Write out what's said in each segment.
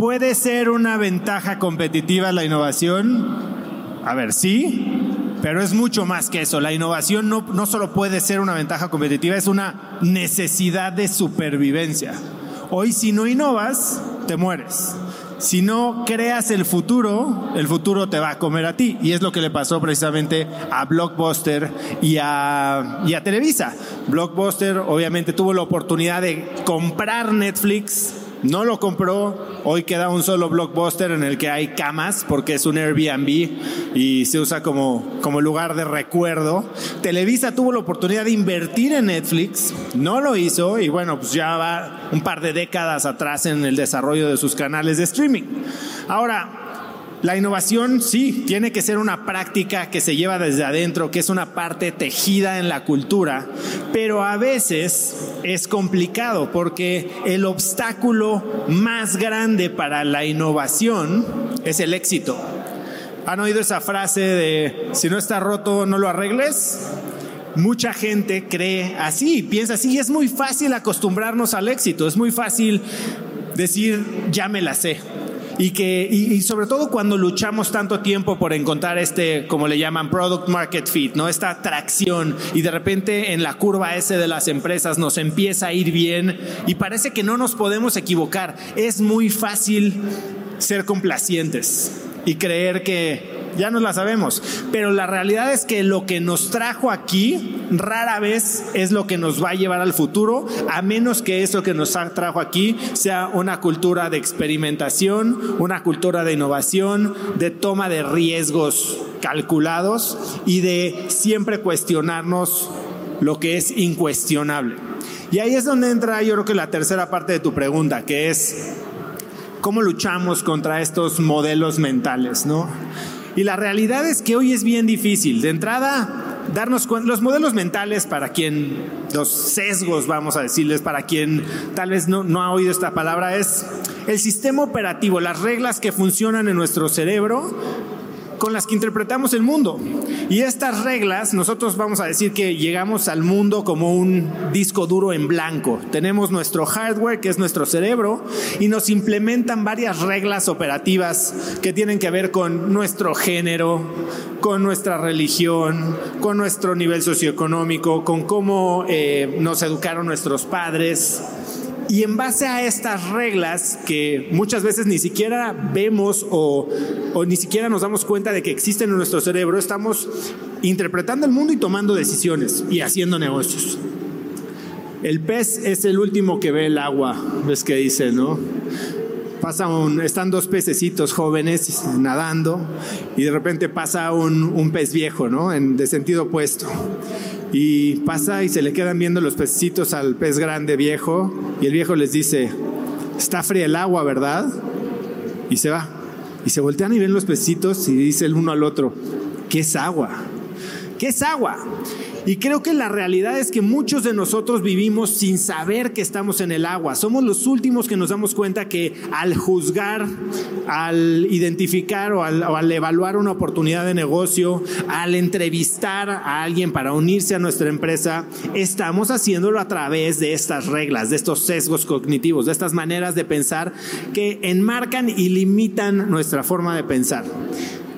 ¿puede ser una ventaja competitiva la innovación? A ver, sí, pero es mucho más que eso. La innovación no, no solo puede ser una ventaja competitiva, es una necesidad de supervivencia. Hoy si no innovas, te mueres. Si no creas el futuro, el futuro te va a comer a ti. Y es lo que le pasó precisamente a Blockbuster y a, y a Televisa. Blockbuster obviamente tuvo la oportunidad de comprar Netflix no lo compró, hoy queda un solo blockbuster en el que hay camas porque es un Airbnb y se usa como, como lugar de recuerdo. Televisa tuvo la oportunidad de invertir en Netflix, no lo hizo y bueno, pues ya va un par de décadas atrás en el desarrollo de sus canales de streaming. Ahora, la innovación sí, tiene que ser una práctica que se lleva desde adentro, que es una parte tejida en la cultura, pero a veces es complicado porque el obstáculo más grande para la innovación es el éxito. ¿Han oído esa frase de si no está roto, no lo arregles? Mucha gente cree así, piensa así, y es muy fácil acostumbrarnos al éxito, es muy fácil decir, ya me la sé y que y, sobre todo cuando luchamos tanto tiempo por encontrar este como le llaman product market fit, ¿no? Esta atracción y de repente en la curva S de las empresas nos empieza a ir bien y parece que no nos podemos equivocar. Es muy fácil ser complacientes y creer que ya nos la sabemos. Pero la realidad es que lo que nos trajo aquí rara vez es lo que nos va a llevar al futuro, a menos que eso que nos trajo aquí sea una cultura de experimentación, una cultura de innovación, de toma de riesgos calculados y de siempre cuestionarnos lo que es incuestionable. Y ahí es donde entra yo creo que la tercera parte de tu pregunta, que es cómo luchamos contra estos modelos mentales, ¿no? Y la realidad es que hoy es bien difícil. De entrada, darnos cuenta, los modelos mentales para quien, los sesgos, vamos a decirles, para quien tal vez no, no ha oído esta palabra, es el sistema operativo, las reglas que funcionan en nuestro cerebro con las que interpretamos el mundo. Y estas reglas, nosotros vamos a decir que llegamos al mundo como un disco duro en blanco. Tenemos nuestro hardware, que es nuestro cerebro, y nos implementan varias reglas operativas que tienen que ver con nuestro género, con nuestra religión, con nuestro nivel socioeconómico, con cómo eh, nos educaron nuestros padres y en base a estas reglas que muchas veces ni siquiera vemos o, ni siquiera nos damos cuenta de que existen en nuestro cerebro, estamos interpretando el mundo y tomando decisiones y haciendo negocios. El pez es el último que ve el agua, ves que dice, ¿no? Pasa un, están dos pececitos jóvenes nadando y de repente pasa un, pez viejo, ¿no? En, de sentido opuesto y pasa y se le quedan viendo los pececitos al pez grande viejo y el viejo les dice, está fría el agua, ¿verdad? Y se va. Y se voltean y ven los pececitos y dice el uno al otro, ¿qué es agua? ¿Qué es agua? Y creo que la realidad es que muchos de nosotros vivimos sin saber que estamos en el agua. Somos los últimos que nos damos cuenta que al juzgar, al identificar o al, evaluar una oportunidad de negocio, al entrevistar a alguien para unirse a nuestra empresa, estamos haciéndolo a través de estas reglas, de estos sesgos cognitivos, de estas maneras de pensar que enmarcan y limitan nuestra forma de pensar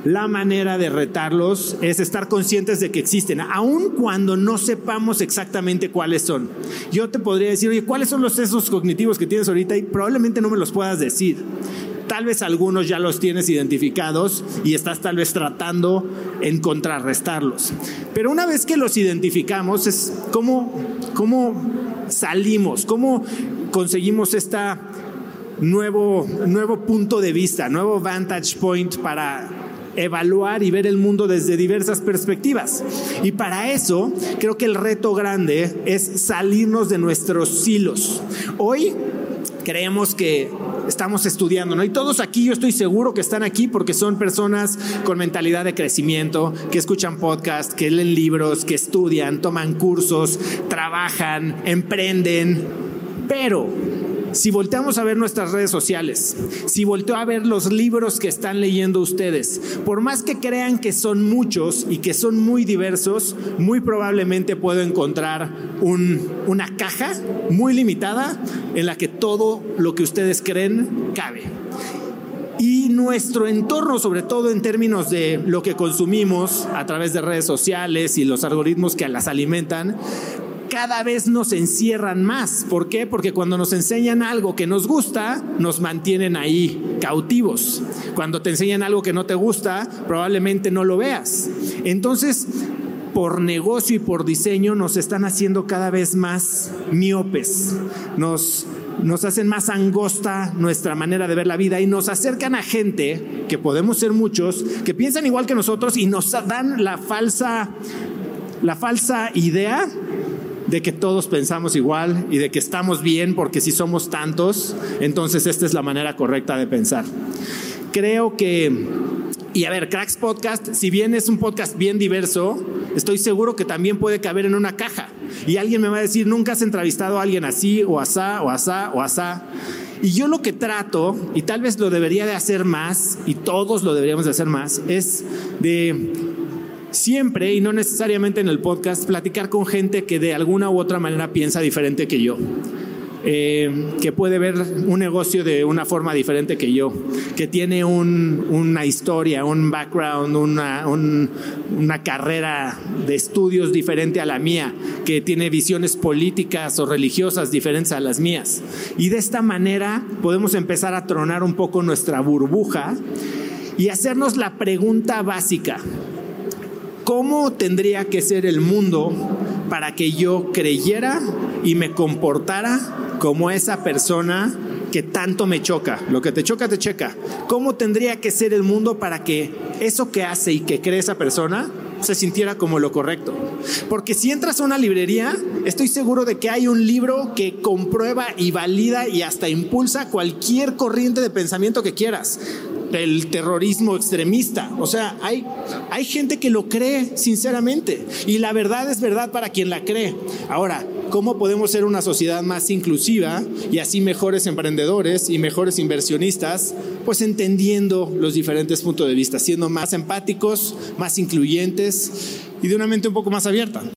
la manera de retarlos es estar conscientes de que existen, aun cuando no sepamos exactamente cuáles son. Yo te podría decir, oye, ¿cuáles son los sesgos cognitivos que tienes ahorita? Y probablemente no me los puedas decir. Tal vez algunos ya los tienes identificados y estás tal vez tratando en contrarrestarlos. Pero una vez que los identificamos, es cómo, cómo salimos, cómo conseguimos esta nuevo, nuevo punto de vista, nuevo vantage point para evaluar y ver el mundo desde diversas perspectivas. Y para eso creo que el reto grande es salirnos de nuestros silos. Hoy creemos que estamos estudiando, ¿no? Y todos aquí, yo estoy seguro que están aquí porque son personas con mentalidad de crecimiento, que escuchan podcasts, que leen libros, que estudian, toman cursos, trabajan, emprenden, pero si volteamos a ver nuestras redes sociales, si volteo a ver los libros que están leyendo ustedes, por más que crean que son muchos y que son muy diversos, muy probablemente puedo encontrar una caja muy limitada en la que todo lo que ustedes creen cabe. Y nuestro entorno, sobre todo en términos de lo que consumimos a través de redes sociales y los algoritmos que las alimentan, cada vez nos encierran más. ¿Por qué? Porque cuando nos enseñan algo que nos gusta, nos mantienen ahí cautivos. Cuando te enseñan algo que no te gusta, probablemente no lo veas. Entonces, por negocio y por diseño nos están haciendo cada vez más miopes, nos, nos hacen más angosta nuestra manera de ver la vida y nos acercan a gente, que podemos ser muchos, que piensan igual que nosotros y nos dan la falsa, la falsa idea de que todos pensamos igual y de que estamos bien porque si somos tantos, entonces esta es la manera correcta de pensar. Creo que, y a ver, Cracks Podcast, si bien es un podcast bien diverso, estoy seguro que también puede caber en una caja. Y alguien me va a decir, nunca has entrevistado a alguien así, o asá, o asá, o asá. Y yo lo que trato, y tal vez lo debería de hacer más, y todos lo deberíamos de hacer más, es de siempre, y no necesariamente en el podcast, platicar con gente que de alguna u otra manera piensa diferente que yo. Eh, que puede ver un negocio de una forma diferente que yo, que tiene una historia, un background, una, una carrera de estudios diferente a la mía, que tiene visiones políticas o religiosas diferentes a las mías. Y de esta manera podemos empezar a tronar un poco nuestra burbuja y hacernos la pregunta básica. ¿Cómo tendría que ser el mundo para que yo creyera y me comportara como esa persona que tanto me choca? Lo que te choca, te checa. ¿Cómo tendría que ser el mundo para que eso que hace y que cree esa persona se sintiera como lo correcto. Porque si entras a una librería, estoy seguro de que hay un libro que comprueba y valida y hasta impulsa cualquier corriente de pensamiento que quieras el terrorismo extremista. O sea, hay, hay gente que lo cree sinceramente y la verdad es verdad para quien la cree. Ahora, ¿cómo podemos ser una sociedad más inclusiva y así mejores emprendedores y mejores inversionistas? Pues entendiendo los diferentes puntos de vista, siendo más empáticos, más incluyentes y de una mente un poco más abierta.